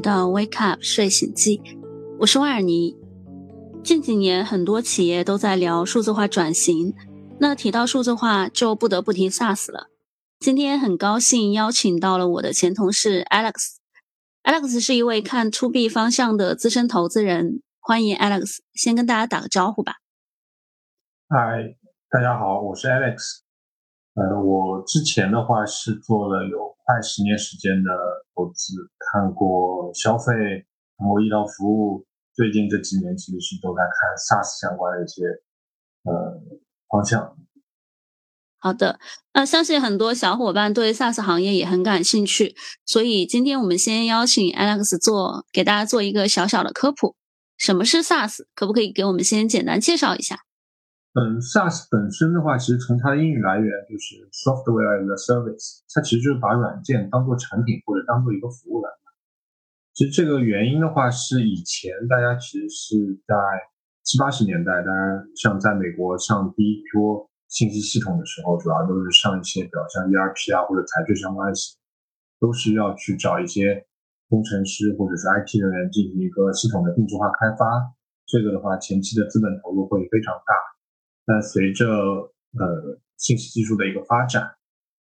到 Wake Up 睡醒记，我是瓦尔尼。近几年，很多企业都在聊数字化转型，那提到数字化，就不得不提 SaaS 了。今天很高兴邀请到了我的前同事 Alex。Alex 是一位看 To B 方向的资深投资人，欢迎 Alex，先跟大家打个招呼吧。嗨，大家好，我是 Alex。呃，我之前的话是做了有快十年时间的投资，看过消费，看过医疗服务，最近这几年其实是都在看 SaaS 相关的一些呃方向。好的，那相信很多小伙伴对 SaaS 行业也很感兴趣，所以今天我们先邀请 Alex 做给大家做一个小小的科普，什么是 SaaS？可不可以给我们先简单介绍一下？嗯，SaaS 本身的话，其实从它的英语来源就是 Software as a Service，它其实就是把软件当做产品或者当做一个服务来卖。其实这个原因的话，是以前大家其实是在七八十年代，当然像在美国上第一波信息系统的时候，主要都是上一些比如像 ERP 啊或者财税相关的系，都是要去找一些工程师或者是 IT 人员进行一个系统的定制化开发。这个的话，前期的资本投入会非常大。那随着呃信息技术的一个发展，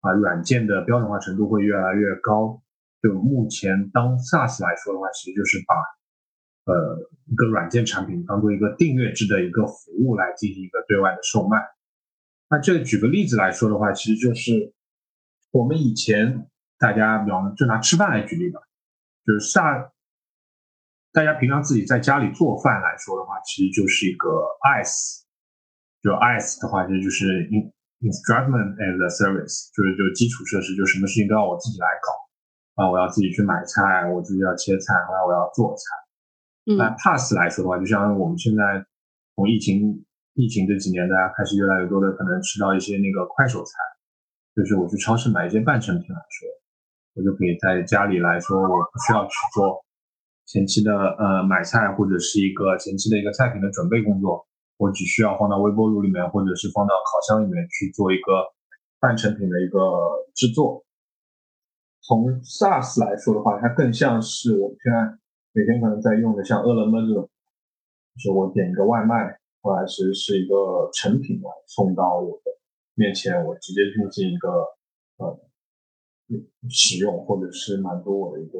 啊，软件的标准化程度会越来越高。就目前当 SaaS 来说的话，其实就是把呃一个软件产品当做一个订阅制的一个服务来进行一个对外的售卖。那这举个例子来说的话，其实就是我们以前大家比方就拿吃饭来举例吧，就是 SaaS，大家平常自己在家里做饭来说的话，其实就是一个 ice。就 IaaS 的话，其实就是 instrument as a service，就是就基础设施，就什么事情都要我自己来搞啊，我要自己去买菜，我自己要切菜，后来我要做菜。那 Pass 来说的话，就像我们现在从疫情疫情这几年，大家开始越来越多的可能吃到一些那个快手菜，就是我去超市买一些半成品来说，我就可以在家里来说，我不需要去做前期的呃买菜或者是一个前期的一个菜品的准备工作。我只需要放到微波炉里面，或者是放到烤箱里面去做一个半成品的一个制作。从 SaaS 来说的话，它更像是我们现在每天可能在用的，像饿了么这种，就是我点一个外卖，后来是是一个成品来送到我的面前，我直接进行一个呃使用，或者是满足我的一个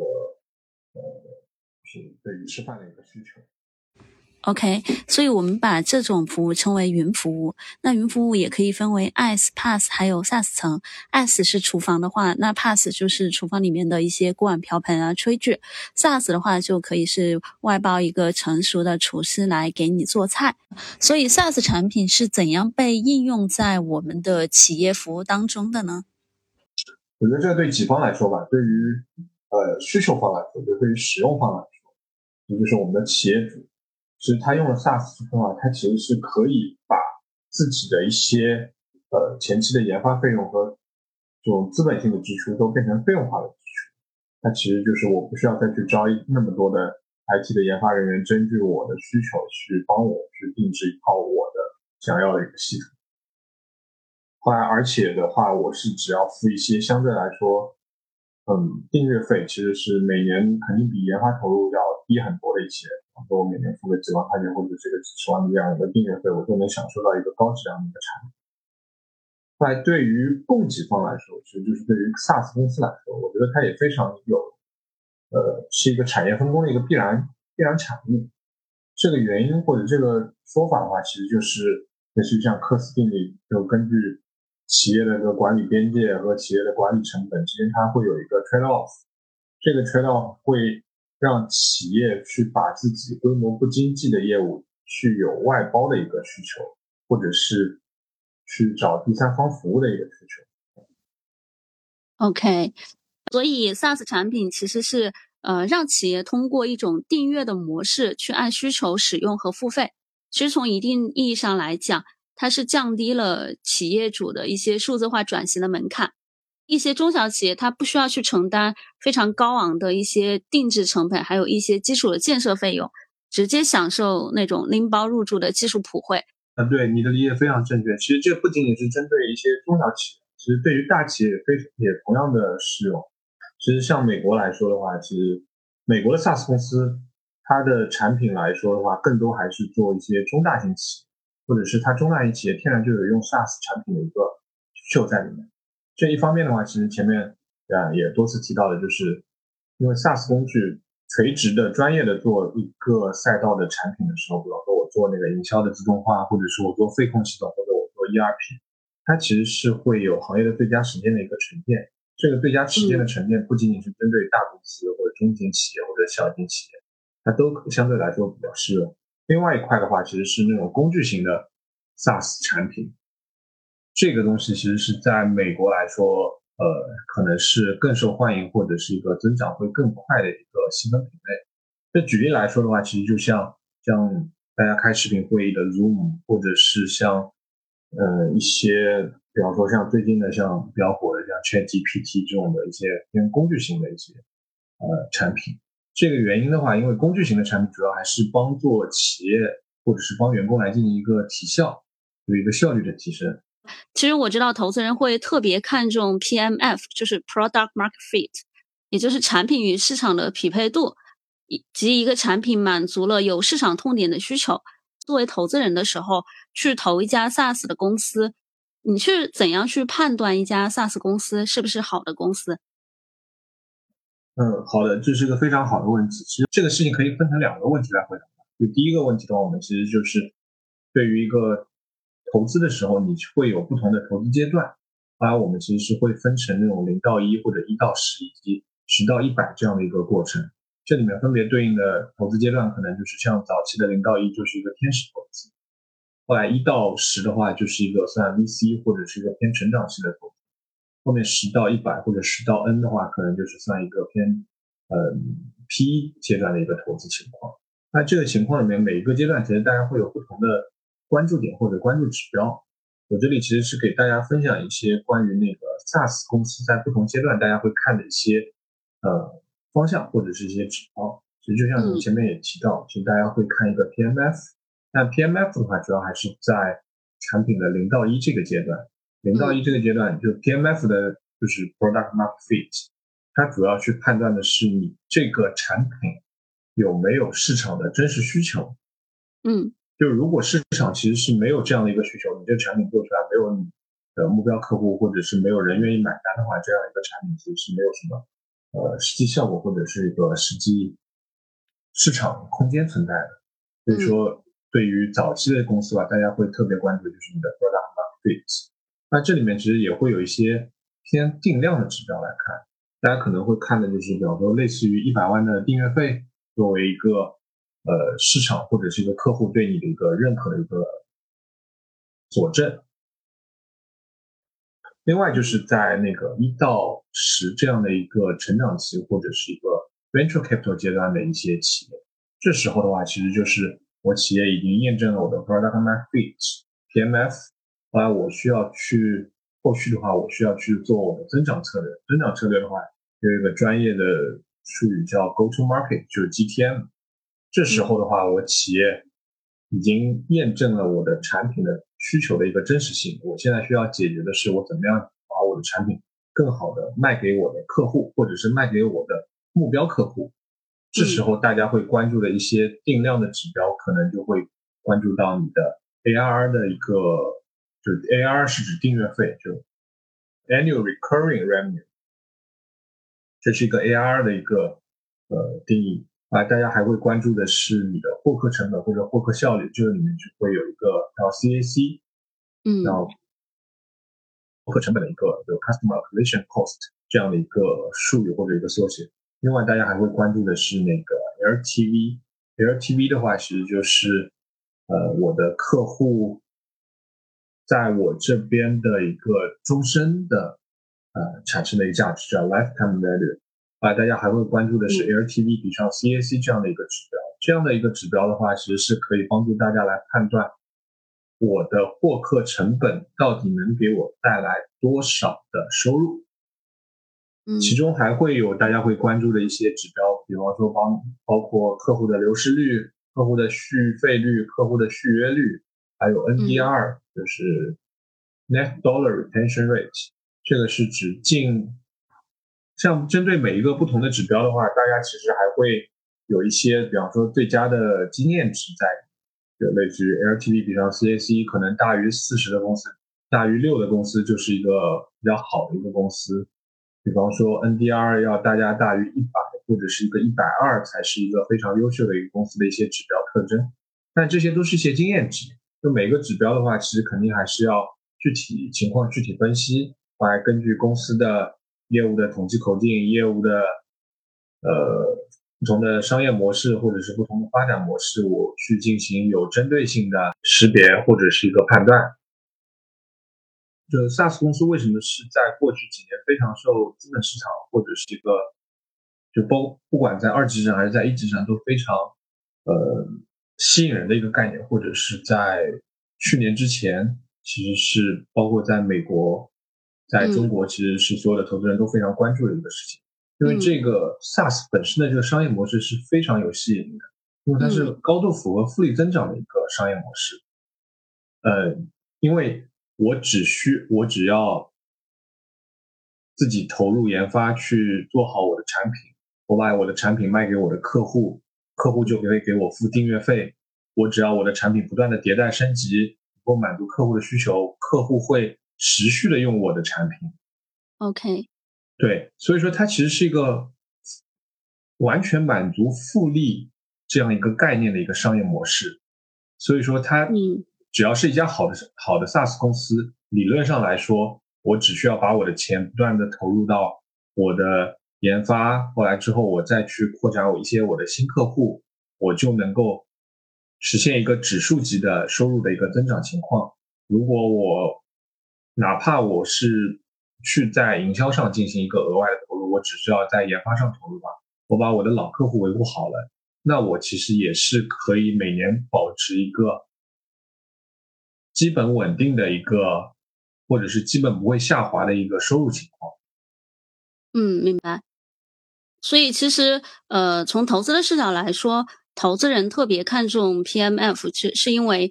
呃，是对于吃饭的一个需求。OK，所以我们把这种服务称为云服务。那云服务也可以分为 IaaS、PaaS 还有 SaaS 层。，as 是厨房的话，那 PaaS 就是厨房里面的一些锅碗瓢盆啊、炊具。SaaS 的话就可以是外包一个成熟的厨师来给你做菜。所以 SaaS 产品是怎样被应用在我们的企业服务当中的呢？我觉得这对几方来说吧，对于呃需求方来说，就对于使用方来说，也就是我们的企业主。其实他用了 SaaS 之后啊，他其实是可以把自己的一些呃前期的研发费用和这种资本性的支出都变成费用化的支出。那其实就是我不需要再去招那么多的 IT 的研发人员，根据我的需求去帮我去定制一套我的想要的一个系统。后来，而且的话，我是只要付一些相对来说，嗯，订阅费，其实是每年肯定比研发投入要低很多的一些。说我每年付个几万块钱或者这个几十万的这样一个订阅费，我就能享受到一个高质量的一个产品。那对于供给方来说，其实就是对于 SaaS 公司来说，我觉得它也非常有，呃，是一个产业分工的一个必然必然产物。这个原因或者这个说法的话，其实就是类似于像科斯定理，就根据企业的这个管理边界和企业的管理成本之间，它会有一个 trade off。这个 trade off 会。让企业去把自己规模不经济的业务去有外包的一个需求，或者是去找第三方服务的一个需求。OK，所以 SaaS 产品其实是呃让企业通过一种订阅的模式去按需求使用和付费。其实从一定意义上来讲，它是降低了企业主的一些数字化转型的门槛。一些中小企业，它不需要去承担非常高昂的一些定制成本，还有一些基础的建设费用，直接享受那种拎包入住的技术普惠。啊，对，你的理解非常正确。其实这不仅仅是针对一些中小企业，其实对于大企业也非也同样的适用。其实像美国来说的话，其实美国的 SaaS 公司，它的产品来说的话，更多还是做一些中大型企业，或者是它中大型企业天然就有用 SaaS 产品的一个需求在里面。这一方面的话，其实前面啊也多次提到的，就是因为 SaaS 工具垂直的、专业的做一个赛道的产品的时候，比方说我做那个营销的自动化，或者是我做费控系统，或者我做 ERP，它其实是会有行业的最佳实践的一个沉淀。这个最佳实践的沉淀不仅仅是针对大公司或者中型企业或者小型企业，它都相对来说比较适用。另外一块的话，其实是那种工具型的 SaaS 产品，这个东西其实是在美国来说，呃，可能是更受欢迎或者是一个增长会更快的一个细分品类。那举例来说的话，其实就像像大家开视频会议的 Zoom，或者是像呃一些。比方说，像最近的像比较火的像 ChatGPT 这种的一些偏工具型的一些呃产品，这个原因的话，因为工具型的产品主要还是帮助企业或者是帮员工来进行一个提效，有一个效率的提升。其实我知道投资人会特别看重 PMF，就是 Product Market Fit，也就是产品与市场的匹配度，以及一个产品满足了有市场痛点的需求。作为投资人的时候，去投一家 SaaS 的公司。你是怎样去判断一家 SaaS 公司是不是好的公司？嗯，好的，这是一个非常好的问题。其实这个事情可以分成两个问题来回答。就第一个问题的话，我们其实就是对于一个投资的时候，你会有不同的投资阶段。当然，我们其实是会分成那种零到一或者一到十以及十到一百这样的一个过程。这里面分别对应的投资阶段，可能就是像早期的零到一就是一个天使投资。后来一到十的话，就是一个算 VC 或者是一个偏成长型的投资。后面十到一百或者十到 N 的话，可能就是算一个偏呃 P 阶段的一个投资情况。那这个情况里面，每一个阶段其实大家会有不同的关注点或者关注指标。我这里其实是给大家分享一些关于那个 SaaS 公司在不同阶段大家会看的一些呃方向或者是一些指标。其实就像你前面也提到，其实大家会看一个 PMF。那 PMF 的话，主要还是在产品的零到一这个阶段。零到一这个阶段，就 PMF 的就是 Product Market Fit，它主要去判断的是你这个产品有没有市场的真实需求。嗯，就如果市场其实是没有这样的一个需求，你这个产品做出来没有你的目标客户，或者是没有人愿意买单的话，这样一个产品其实是没有什么呃实际效果或者是一个实际市场空间存在的。所以说。对于早期的公司吧，大家会特别关注就是你的 product market fit。那这里面其实也会有一些偏定量的指标来看，大家可能会看的就是，比方说类似于一百万的订阅费作为一个呃市场或者是一个客户对你的一个认可的一个佐证。另外就是在那个一到十这样的一个成长期或者是一个 venture capital 阶段的一些企业，这时候的话其实就是。我企业已经验证了我的 product market fit（PMF），后来我需要去后续的话，我需要去做我的增长策略。增长策略的话，有一个专业的术语叫 go to market，就是 GTM。这时候的话，我企业已经验证了我的产品的需求的一个真实性。我现在需要解决的是，我怎么样把我的产品更好的卖给我的客户，或者是卖给我的目标客户。这时候大家会关注的一些定量的指标，可能就会关注到你的 ARR 的一个，就 ARR 是指订阅费，就 Annual Recurring Revenue，这是一个 ARR 的一个呃定义啊。大家还会关注的是你的获客成本或者获客效率，这个里面就会有一个叫 CAC，嗯，叫获客成本的一个就 Customer Acquisition Cost 这样的一个术语或者一个缩写。另外，大家还会关注的是那个 LTV。LTV 的话，其实就是呃我的客户在我这边的一个终身的呃产生的一个价值，叫 lifetime value。啊，大家还会关注的是 LTV 比上 CAC 这样的一个指标。这样的一个指标的话，其实是可以帮助大家来判断我的获客成本到底能给我带来多少的收入。其中还会有大家会关注的一些指标，比方说包包括客户的流失率、客户的续费率、客户的续约率，还有 NDR，就是 Net Dollar Retention Rate，这个是指净像针对每一个不同的指标的话，大家其实还会有一些，比方说最佳的经验值在，就类似于 LTV 比上 CAC 可能大于四十的公司，大于六的公司就是一个比较好的一个公司。比方说 NDR 要大家大于一百或者是一个一百二才是一个非常优秀的一个公司的一些指标特征。但这些都是一些经验值，就每个指标的话，其实肯定还是要具体情况具体分析，来根据公司的业务的统计口径、业务的呃不同的商业模式或者是不同的发展模式，我去进行有针对性的识别或者是一个判断。就 SaaS 公司为什么是在过去几年非常受资本市场或者是一个就包不管在二级市场还是在一级市场都非常呃。吸引人的一个概念，或者是在去年之前，其实是包括在美国，在中国，其实是所有的投资人都非常关注的一个事情。因为这个 SaaS 本身的这个商业模式是非常有吸引力的，因为它是高度符合复利增长的一个商业模式。呃，因为我只需我只要自己投入研发去做好我的产品，我把我的产品卖给我的客户。客户就可以给我付订阅费，我只要我的产品不断的迭代升级，能够满足客户的需求，客户会持续的用我的产品。OK，对，所以说它其实是一个完全满足复利这样一个概念的一个商业模式。所以说它，只要是一家好的好的 SaaS 公司，理论上来说，我只需要把我的钱不断的投入到我的。研发后来之后，我再去扩展我一些我的新客户，我就能够实现一个指数级的收入的一个增长情况。如果我哪怕我是去在营销上进行一个额外的投入，我只需要在研发上投入吧，我把我的老客户维护好了，那我其实也是可以每年保持一个基本稳定的一个，或者是基本不会下滑的一个收入情况。嗯，明白。所以其实，呃，从投资的视角来说，投资人特别看重 PMF，是是因为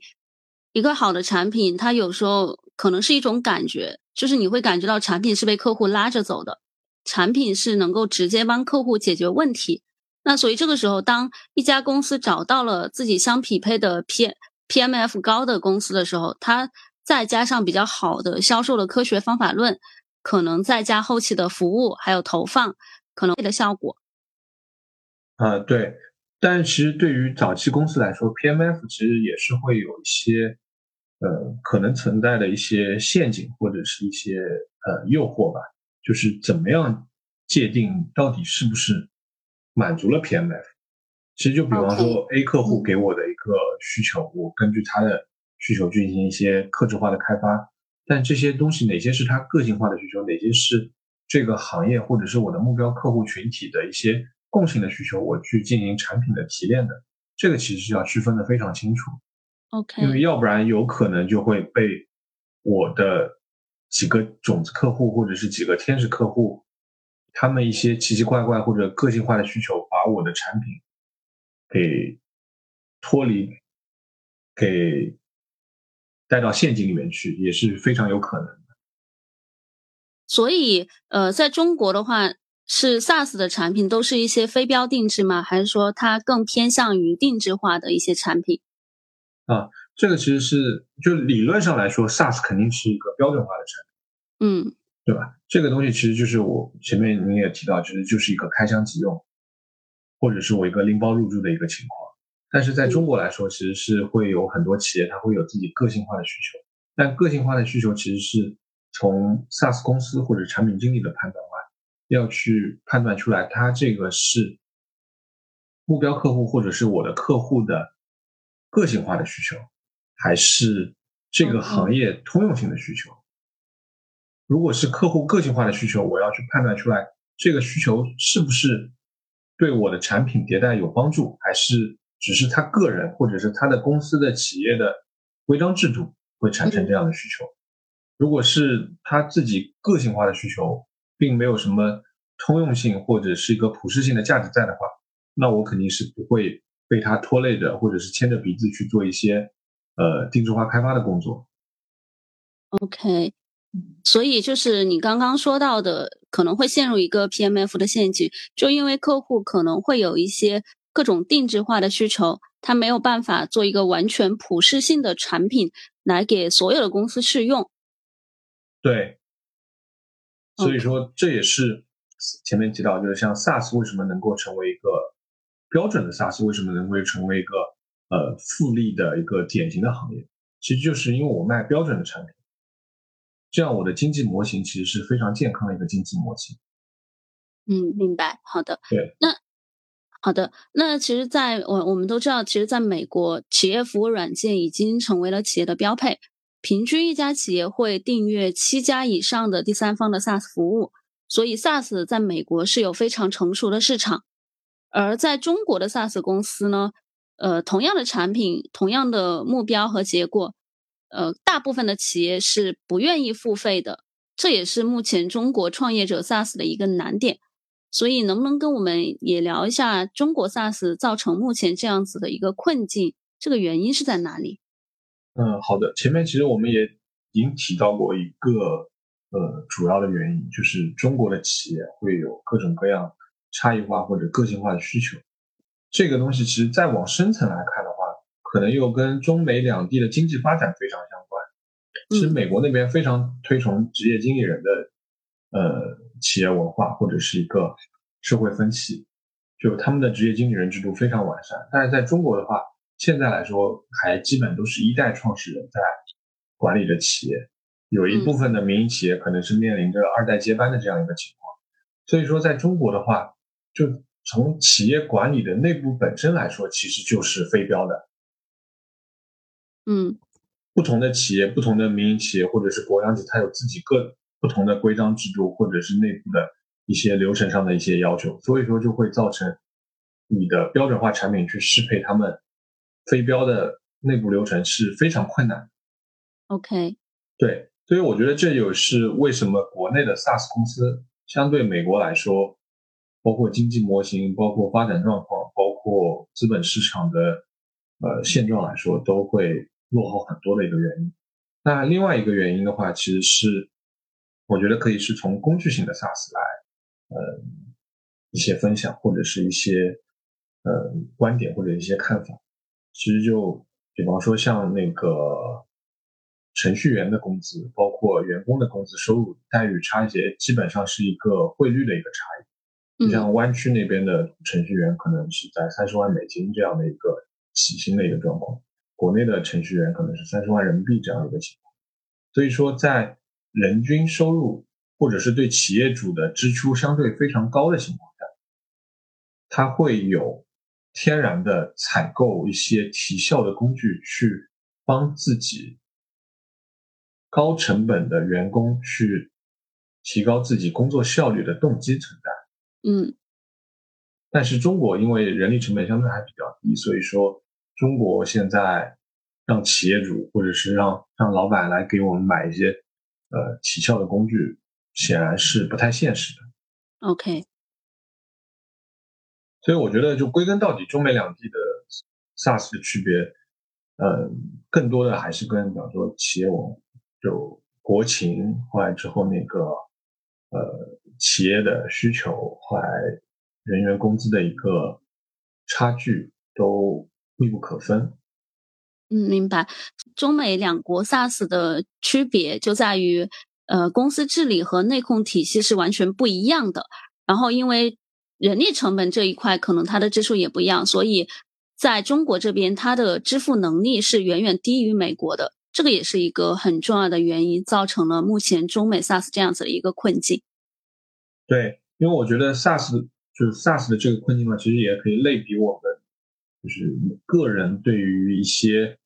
一个好的产品，它有时候可能是一种感觉，就是你会感觉到产品是被客户拉着走的，产品是能够直接帮客户解决问题。那所以这个时候，当一家公司找到了自己相匹配的 P PMF 高的公司的时候，它再加上比较好的销售的科学方法论。可能再加后期的服务，还有投放，可能的效果。啊，对。但其实对于早期公司来说，PMF 其实也是会有一些，呃，可能存在的一些陷阱或者是一些呃诱惑吧。就是怎么样界定到底是不是满足了 PMF？其实就比方说 A 客户给我的一个需求，我根据他的需求进行一些克制化的开发。但这些东西哪些是他个性化的需求，哪些是这个行业或者是我的目标客户群体的一些共性的需求，我去进行产品的提炼的，这个其实是要区分的非常清楚。OK，因为要不然有可能就会被我的几个种子客户或者是几个天使客户，他们一些奇奇怪怪或者个性化的需求，把我的产品给脱离，给。带到陷阱里面去也是非常有可能的。所以，呃，在中国的话，是 SaaS 的产品都是一些非标定制吗？还是说它更偏向于定制化的一些产品？啊，这个其实是就理论上来说，SaaS 肯定是一个标准化的产品，嗯，对吧？这个东西其实就是我前面你也提到，其实就是一个开箱即用，或者是我一个拎包入住的一个情况。但是在中国来说，其实是会有很多企业，它会有自己个性化的需求。但个性化的需求其实是从 SaaS 公司或者产品经理的判断外，要去判断出来，它这个是目标客户或者是我的客户的个性化的需求，还是这个行业通用性的需求。如果是客户个性化的需求，我要去判断出来，这个需求是不是对我的产品迭代有帮助，还是。只是他个人或者是他的公司的企业的规章制度会产生这样的需求。如果是他自己个性化的需求，并没有什么通用性或者是一个普适性的价值在的话，那我肯定是不会被他拖累着，或者是牵着鼻子去做一些呃定制化开发的工作。OK，所以就是你刚刚说到的，可能会陷入一个 PMF 的陷阱，就因为客户可能会有一些各种定制化的需求，他没有办法做一个完全普适性的产品来给所有的公司试用。对，所以说这也是前面提到，就是像 SaaS 为什么能够成为一个标准的 SaaS，为什么能够成为一个呃复利的一个典型的行业，其实就是因为我卖标准的产品。这样，我的经济模型其实是非常健康的一个经济模型。嗯，明白。好的。对。那好的，那其实，在我我们都知道，其实在美国，企业服务软件已经成为了企业的标配。平均一家企业会订阅七家以上的第三方的 SaaS 服务，所以 SaaS 在美国是有非常成熟的市场。而在中国的 SaaS 公司呢，呃，同样的产品，同样的目标和结果。呃，大部分的企业是不愿意付费的，这也是目前中国创业者 SaaS 的一个难点。所以，能不能跟我们也聊一下中国 SaaS 造成目前这样子的一个困境？这个原因是在哪里？嗯，好的。前面其实我们也已经提到过一个呃主要的原因，就是中国的企业会有各种各样差异化或者个性化的需求。这个东西其实再往深层来看的话。可能又跟中美两地的经济发展非常相关。其实美国那边非常推崇职业经理人的呃企业文化或者是一个社会风气，就他们的职业经理人制度非常完善。但是在中国的话，现在来说还基本都是一代创始人在管理着企业，有一部分的民营企业可能是面临着二代接班的这样一个情况。所以说，在中国的话，就从企业管理的内部本身来说，其实就是非标的。嗯，不同的企业、不同的民营企业或者是国央企，它有自己各不同的规章制度，或者是内部的一些流程上的一些要求，所以说就会造成你的标准化产品去适配他们非标的内部流程是非常困难。OK，对，所以我觉得这就是为什么国内的 SaaS 公司相对美国来说，包括经济模型、包括发展状况、包括资本市场的呃现状来说，都会。落后很多的一个原因，那另外一个原因的话，其实是我觉得可以是从工具性的 SaaS 来，呃，一些分享或者是一些呃观点或者一些看法。其实就比方说像那个程序员的工资，包括员工的工资收入待遇差别，基本上是一个汇率的一个差异。你像湾区那边的程序员可能是在三十万美金这样的一个起薪的一个状况。国内的程序员可能是三十万人民币这样一个情况，所以说在人均收入或者是对企业主的支出相对非常高的情况下，他会有天然的采购一些提效的工具，去帮自己高成本的员工去提高自己工作效率的动机存在。嗯，但是中国因为人力成本相对还比较低，所以说。中国现在让企业主或者是让让老板来给我们买一些呃起效的工具，显然是不太现实的。OK，所以我觉得就归根到底，中美两地的 SaaS 的区别，呃，更多的还是跟比方说企业文就国情，后来之后那个呃企业的需求，和人员工资的一个差距都。密不可分。嗯，明白。中美两国 SaaS 的区别就在于，呃，公司治理和内控体系是完全不一样的。然后，因为人力成本这一块可能它的支出也不一样，所以在中国这边，它的支付能力是远远低于美国的。这个也是一个很重要的原因，造成了目前中美 SaaS 这样子的一个困境。对，因为我觉得 SaaS 就是 SaaS 的这个困境嘛，其实也可以类比我们。就是个人对于一些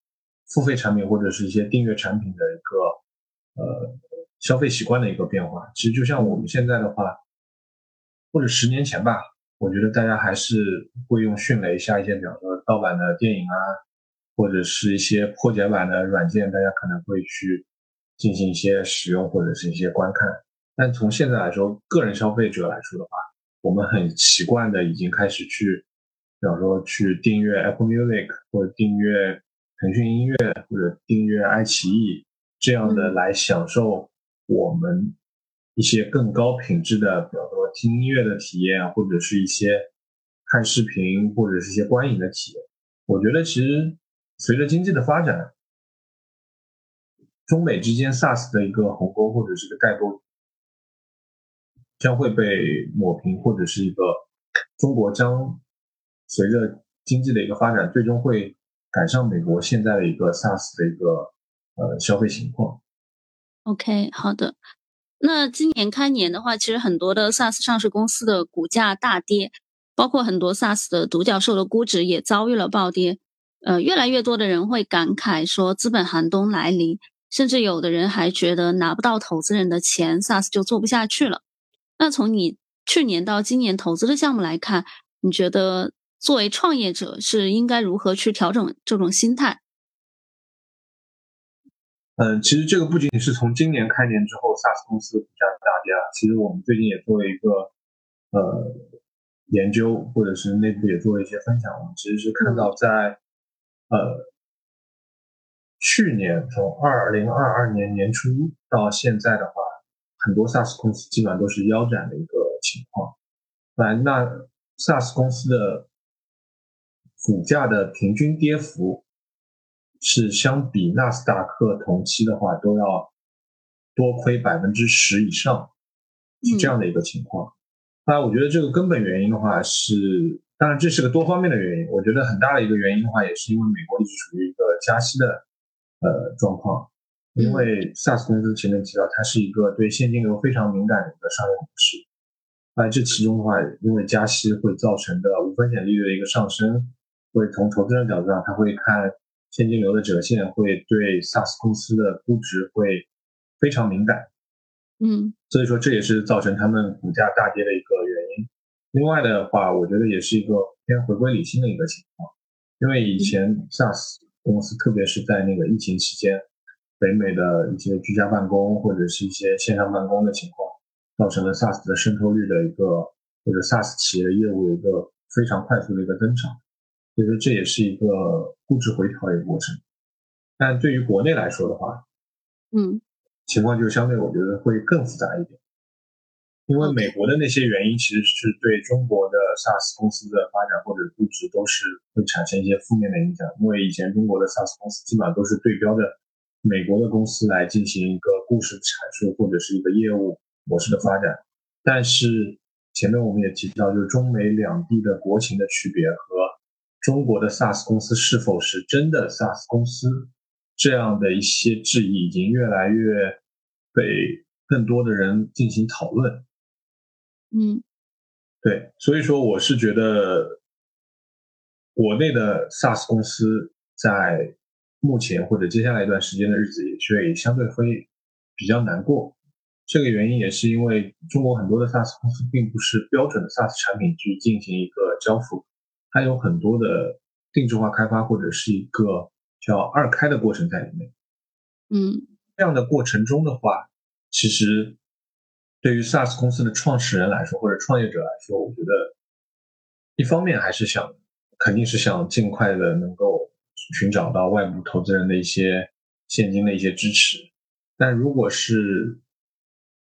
付费产品或者是一些订阅产品的一个呃消费习惯的一个变化。其实就像我们现在的话，或者十年前吧，我觉得大家还是会用迅雷下一些，比方说盗版的电影啊，或者是一些破解版的软件，大家可能会去进行一些使用或者是一些观看。但从现在来说，个人消费者来说的话，我们很习惯的已经开始去。比方说，去订阅 Apple Music，或者订阅腾讯音乐，或者订阅爱奇艺这样的来享受我们一些更高品质的，比方说听音乐的体验，或者是一些看视频或者是一些观影的体验。我觉得其实随着经济的发展，中美之间 SaaS 的一个鸿沟或者是个代沟将会被抹平，或者是一个中国将随着经济的一个发展，最终会赶上美国现在的一个 SaaS 的一个呃消费情况。OK，好的。那今年开年的话，其实很多的 SaaS 上市公司的股价大跌，包括很多 SaaS 的独角兽的估值也遭遇了暴跌。呃，越来越多的人会感慨说资本寒冬来临，甚至有的人还觉得拿不到投资人的钱，SaaS 就做不下去了。那从你去年到今年投资的项目来看，你觉得作为创业者是应该如何去调整这种心态？嗯，其实这个不仅仅是从今年开年之后，SaaS 公司的股价大跌啊。其实我们最近也做了一个呃研究，或者是内部也做了一些分享。我们其实是看到，在呃去年从二零二二年年初到现在的话，很多 SaaS 公司基本上都是腰斩的一个情况。来，那 SaaS 公司的股价的平均跌幅。是相比纳斯达克同期的话，都要多亏百分之十以上，是这样的一个情况。那我觉得这个根本原因的话是，当然这是个多方面的原因。我觉得很大的一个原因的话，也是因为美国一直处于一个加息的呃状况。因为 SaaS 公司前面提到，它是一个对现金流非常敏感的一个商业模式。那这其中的话，因为加息会造成的无风险利率的一个上升，会从投资人角度上，他会看。现金流的折现会对 SaaS 公司的估值会非常敏感，嗯，所以说这也是造成他们股价大跌的一个原因。另外的话，我觉得也是一个偏回归理性的一个情况，因为以前 SaaS 公司，特别是在那个疫情期间，北美的一些居家办公或者是一些线上办公的情况，造成了 SaaS 的渗透率的一个或者 SaaS 企业的业务的一个非常快速的一个增长。所以说这也是一个估值回调的一个过程，但对于国内来说的话，嗯，情况就相对我觉得会更复杂一点，因为美国的那些原因其实是对中国的 SaaS 公司的发展或者估值都是会产生一些负面的影响，因为以前中国的 SaaS 公司基本上都是对标的美国的公司来进行一个故事阐述或者是一个业务模式的发展，但是前面我们也提到，就是中美两地的国情的区别和。中国的 SaaS 公司是否是真的 SaaS 公司？这样的一些质疑已经越来越被更多的人进行讨论。嗯，对，所以说我是觉得国内的 SaaS 公司在目前或者接下来一段时间的日子也会相对会比较难过。这个原因也是因为中国很多的 SaaS 公司并不是标准的 SaaS 产品去进行一个交付。它有很多的定制化开发，或者是一个叫二开的过程在里面。嗯，这样的过程中的话，其实对于 SaaS 公司的创始人来说，或者创业者来说，我觉得一方面还是想，肯定是想尽快的能够寻找到外部投资人的一些现金的一些支持。但如果是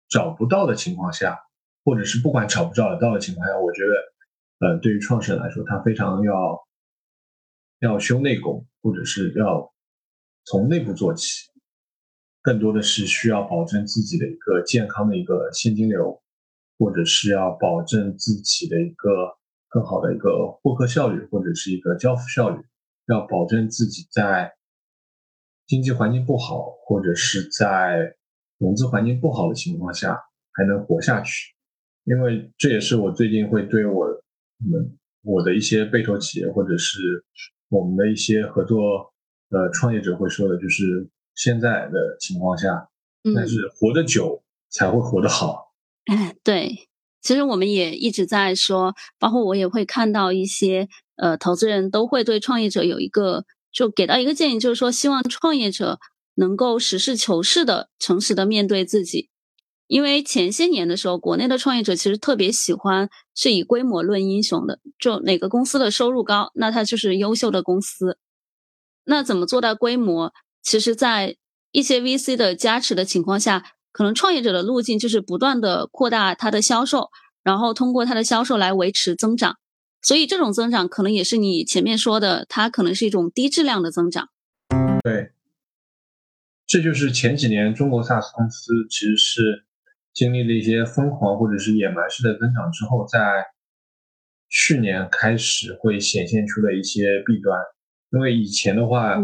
找不到的情况下，或者是不管找不找得到的情况下，我觉得。呃，对于创始人来说，他非常要要修内功，或者是要从内部做起，更多的是需要保证自己的一个健康的一个现金流，或者是要保证自己的一个更好的一个获客效率，或者是一个交付效率，要保证自己在经济环境不好，或者是在融资环境不好的情况下还能活下去，因为这也是我最近会对我。我们我的一些被投企业，或者是我们的一些合作呃创业者会说的，就是现在的情况下，但是活得久才会活得好。哎，对，其实我们也一直在说，包括我也会看到一些呃投资人都会对创业者有一个就给到一个建议，就是说希望创业者能够实事求是的、诚实的面对自己。因为前些年的时候，国内的创业者其实特别喜欢是以规模论英雄的，就哪个公司的收入高，那它就是优秀的公司。那怎么做到规模？其实，在一些 VC 的加持的情况下，可能创业者的路径就是不断的扩大它的销售，然后通过它的销售来维持增长。所以这种增长可能也是你前面说的，它可能是一种低质量的增长。对，这就是前几年中国 SaaS 公司其实是经历了一些疯狂或者是野蛮式的增长之后，在去年开始会显现出的一些弊端。因为以前的话，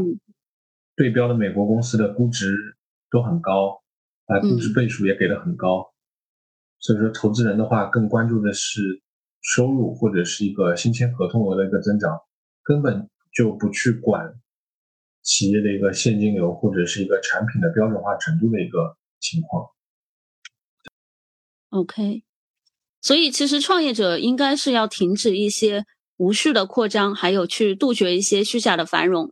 对标的美国公司的估值都很高，啊，估值倍数也给的很高，所以说投资人的话更关注的是。收入或者是一个新签合同额的一个增长，根本就不去管企业的一个现金流或者是一个产品的标准化程度的一个情况。OK，所以其实创业者应该是要停止一些无序的扩张，还有去杜绝一些虚假的繁荣。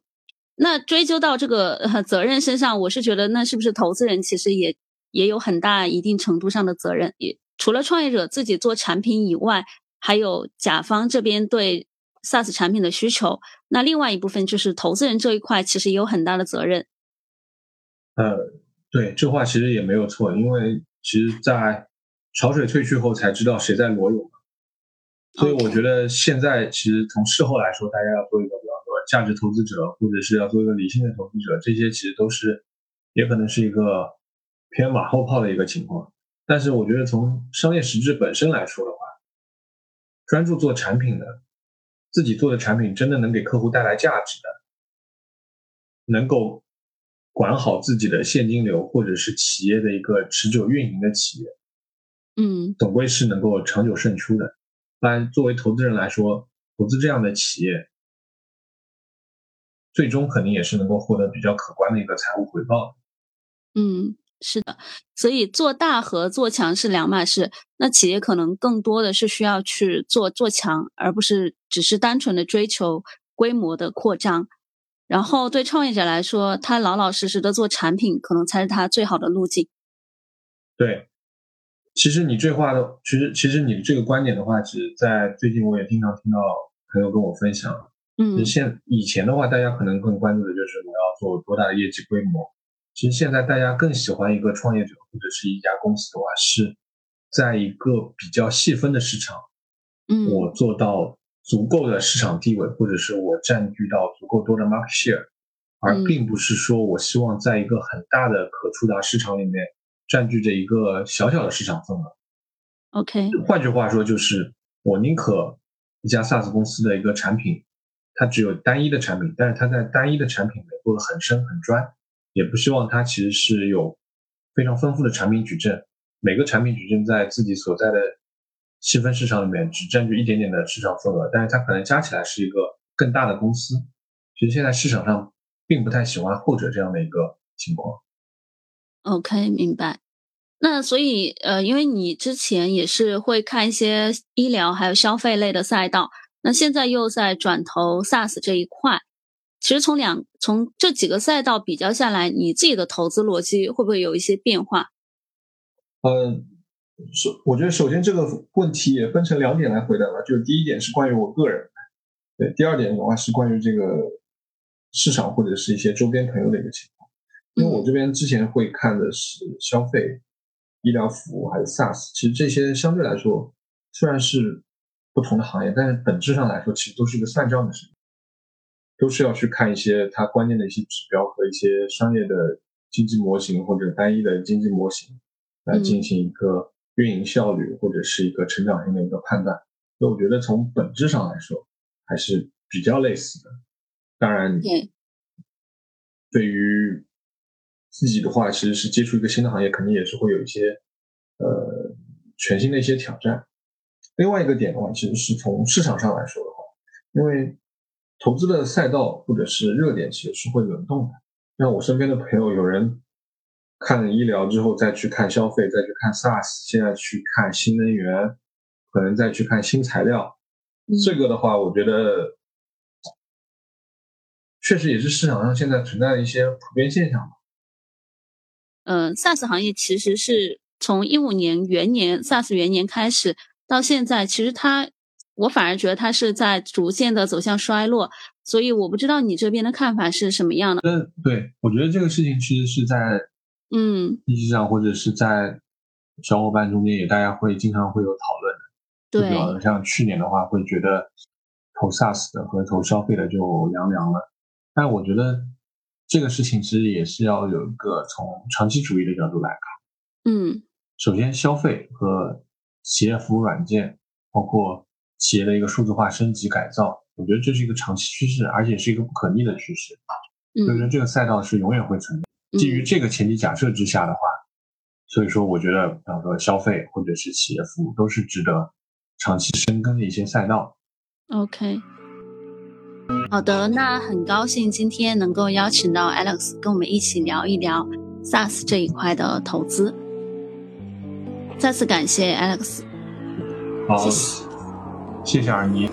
那追究到这个 责任身上，我是觉得那是不是投资人其实也也有很大一定程度上的责任？也除了创业者自己做产品以外。还有甲方这边对 SaaS 产品的需求，那另外一部分就是投资人这一块，其实也有很大的责任。呃，对，这话其实也没有错，因为其实，在潮水退去后才知道谁在裸泳所以我觉得现在其实从事后来说，大家要做一个比方说价值投资者，或者是要做一个理性的投资者，这些其实都是也可能是一个偏马后炮的一个情况。但是我觉得从商业实质本身来说的话，专注做产品的，自己做的产品真的能给客户带来价值的，能够管好自己的现金流或者是企业的一个持久运营的企业，嗯，总归是能够长久胜出的。当然，作为投资人来说，投资这样的企业，最终肯定也是能够获得比较可观的一个财务回报的。嗯。是的，所以做大和做强是两码事。那企业可能更多的是需要去做做强，而不是只是单纯的追求规模的扩张。然后对创业者来说，他老老实实的做产品，可能才是他最好的路径。对，其实你这话的，其实其实你这个观点的话，其实在最近我也经常听到朋友跟我分享。嗯，现以前的话，大家可能更关注的就是我要做多大的业绩规模。其实现在大家更喜欢一个创业者或者是一家公司的话，是在一个比较细分的市场，嗯，我做到足够的市场地位，或者是我占据到足够多的 market share，而并不是说我希望在一个很大的可触达市场里面占据着一个小小的市场份额。OK，换句话说，就是我宁可一家 SaaS 公司的一个产品，它只有单一的产品，但是它在单一的产品里面做的很深很专。也不希望它其实是有非常丰富的产品矩阵，每个产品矩阵在自己所在的细分市场里面只占据一点点的市场份额，但是它可能加起来是一个更大的公司。其实现在市场上并不太喜欢后者这样的一个情况。OK，明白。那所以呃，因为你之前也是会看一些医疗还有消费类的赛道，那现在又在转投 SaaS 这一块。其实从两从这几个赛道比较下来，你自己的投资逻辑会不会有一些变化？呃，首我觉得首先这个问题也分成两点来回答吧。就是第一点是关于我个人，对；第二点的话是关于这个市场或者是一些周边朋友的一个情况。因为我这边之前会看的是消费、医疗服务还有 SaaS，其实这些相对来说虽然是不同的行业，但是本质上来说其实都是一个算账的事情。都是要去看一些它关键的一些指标和一些商业的经济模型或者单一的经济模型来进行一个运营效率或者是一个成长性的一个判断。所以我觉得从本质上来说还是比较类似的。当然，对于自己的话，其实是接触一个新的行业，肯定也是会有一些呃全新的一些挑战。另外一个点的话，其实是从市场上来说的话，因为。投资的赛道或者是热点其实是会轮动的。像我身边的朋友，有人看医疗之后再去看消费，再去看 SaaS，现在去看新能源，可能再去看新材料。这个的话，我觉得确实也是市场上现在存在的一些普遍现象吧。嗯，SaaS 行业其实是从一五年元年 SaaS 元年开始到现在，其实它。我反而觉得它是在逐渐的走向衰落，所以我不知道你这边的看法是什么样的。嗯，对，我觉得这个事情其实是在嗯，实际上或者是在小伙伴中间也大家会经常会有讨论的。对，比方像去年的话，会觉得投 SaaS 的和投消费的就凉凉了。但我觉得这个事情其实也是要有一个从长期主义的角度来看。嗯，首先消费和企业服务软件，包括企业的一个数字化升级改造，我觉得这是一个长期趋势，而且是一个不可逆的趋势。所以说这个赛道是永远会存在。基于这个前提假设之下的话，所以说我觉得，比方说消费或者是企业服务都是值得长期深耕的一些赛道。OK，好的，那很高兴今天能够邀请到 Alex 跟我们一起聊一聊 SaaS 这一块的投资。再次感谢 Alex，好，谢谢，谢谢二姨。